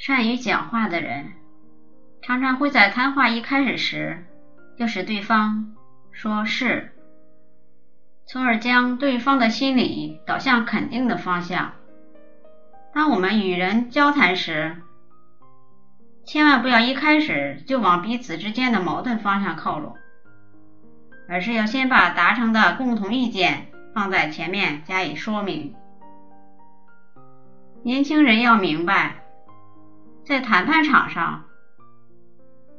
善于讲话的人，常常会在谈话一开始时就使对方说是，从而将对方的心理导向肯定的方向。当我们与人交谈时，千万不要一开始就往彼此之间的矛盾方向靠拢，而是要先把达成的共同意见放在前面加以说明。年轻人要明白，在谈判场上，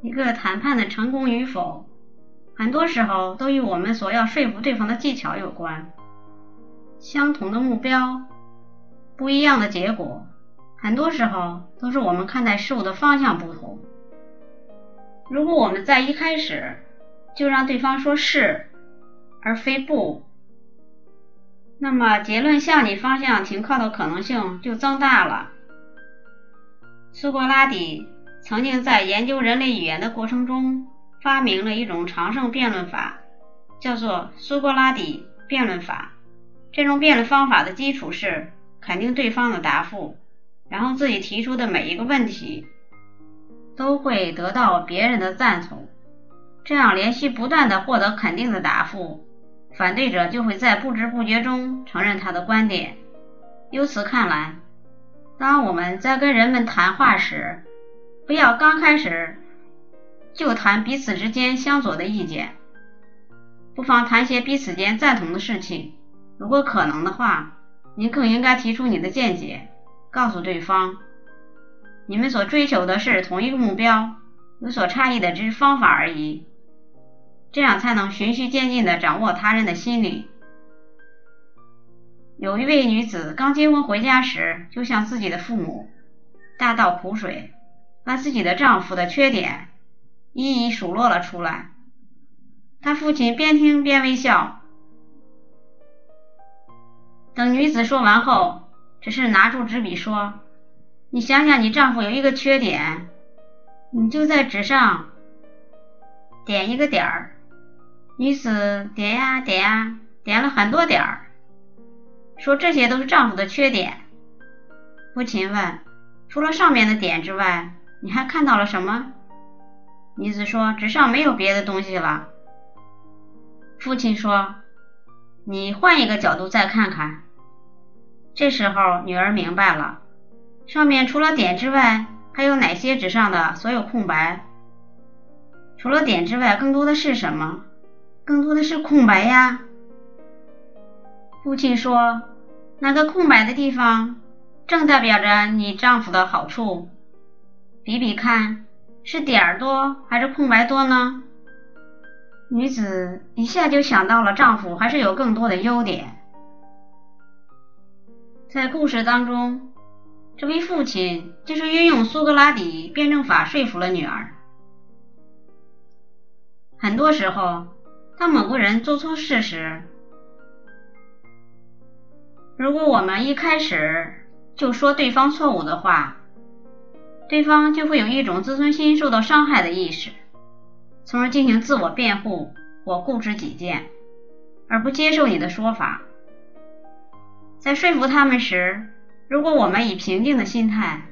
一个谈判的成功与否，很多时候都与我们所要说服对方的技巧有关。相同的目标，不一样的结果。很多时候都是我们看待事物的方向不同。如果我们在一开始就让对方说是而非不，那么结论向你方向停靠的可能性就增大了。苏格拉底曾经在研究人类语言的过程中发明了一种长胜辩论法，叫做苏格拉底辩论法。这种辩论方法的基础是肯定对方的答复。然后自己提出的每一个问题都会得到别人的赞同，这样连续不断的获得肯定的答复，反对者就会在不知不觉中承认他的观点。由此看来，当我们在跟人们谈话时，不要刚开始就谈彼此之间相左的意见，不妨谈些彼此间赞同的事情。如果可能的话，您更应该提出你的见解。告诉对方，你们所追求的是同一个目标，有所差异的只是方法而已。这样才能循序渐进地掌握他人的心理。有一位女子刚结婚回家时，就向自己的父母大倒苦水，把自己的丈夫的缺点一一数落了出来。她父亲边听边微笑。等女子说完后。只是拿出纸笔说：“你想想，你丈夫有一个缺点，你就在纸上点一个点儿。”女子点呀点呀，点了很多点儿，说这些都是丈夫的缺点。父亲问：“除了上面的点之外，你还看到了什么？”女子说：“纸上没有别的东西了。”父亲说：“你换一个角度再看看。”这时候，女儿明白了，上面除了点之外，还有哪些纸上的所有空白？除了点之外，更多的是什么？更多的是空白呀。父亲说：“那个空白的地方，正代表着你丈夫的好处。比比看，是点儿多还是空白多呢？”女子一下就想到了丈夫还是有更多的优点。在故事当中，这位父亲就是运用苏格拉底辩证法说服了女儿。很多时候，当某个人做错事时，如果我们一开始就说对方错误的话，对方就会有一种自尊心受到伤害的意识，从而进行自我辩护或固执己见，而不接受你的说法。在说服他们时，如果我们以平静的心态，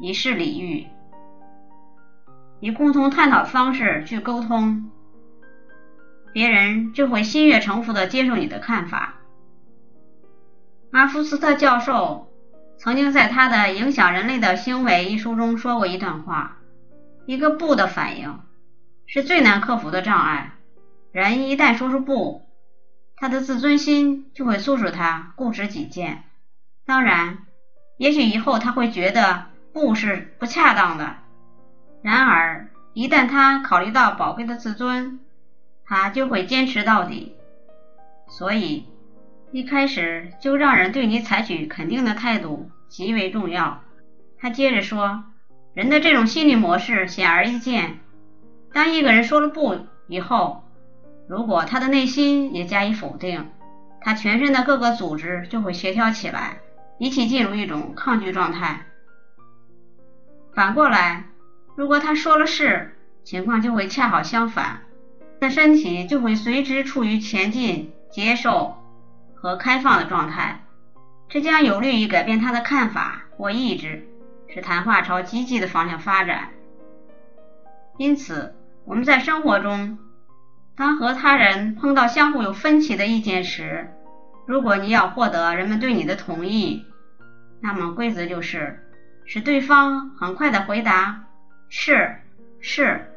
以事礼遇，以共同探讨方式去沟通，别人就会心悦诚服地接受你的看法。阿夫斯特教授曾经在他的《影响人类的行为》一书中说过一段话：一个不的反应是最难克服的障碍。人一旦说出不，他的自尊心就会促使他固执己见。当然，也许以后他会觉得不是不恰当的。然而，一旦他考虑到宝贵的自尊，他就会坚持到底。所以，一开始就让人对你采取肯定的态度极为重要。他接着说：“人的这种心理模式显而易见。当一个人说了不以后，如果他的内心也加以否定，他全身的各个组织就会协调起来，一起进入一种抗拒状态。反过来，如果他说了是，情况就会恰好相反，他身体就会随之处于前进、接受和开放的状态，这将有利于改变他的看法或意志，使谈话朝积极的方向发展。因此，我们在生活中，当和他人碰到相互有分歧的意见时，如果你要获得人们对你的同意，那么规则就是使对方很快的回答“是，是”。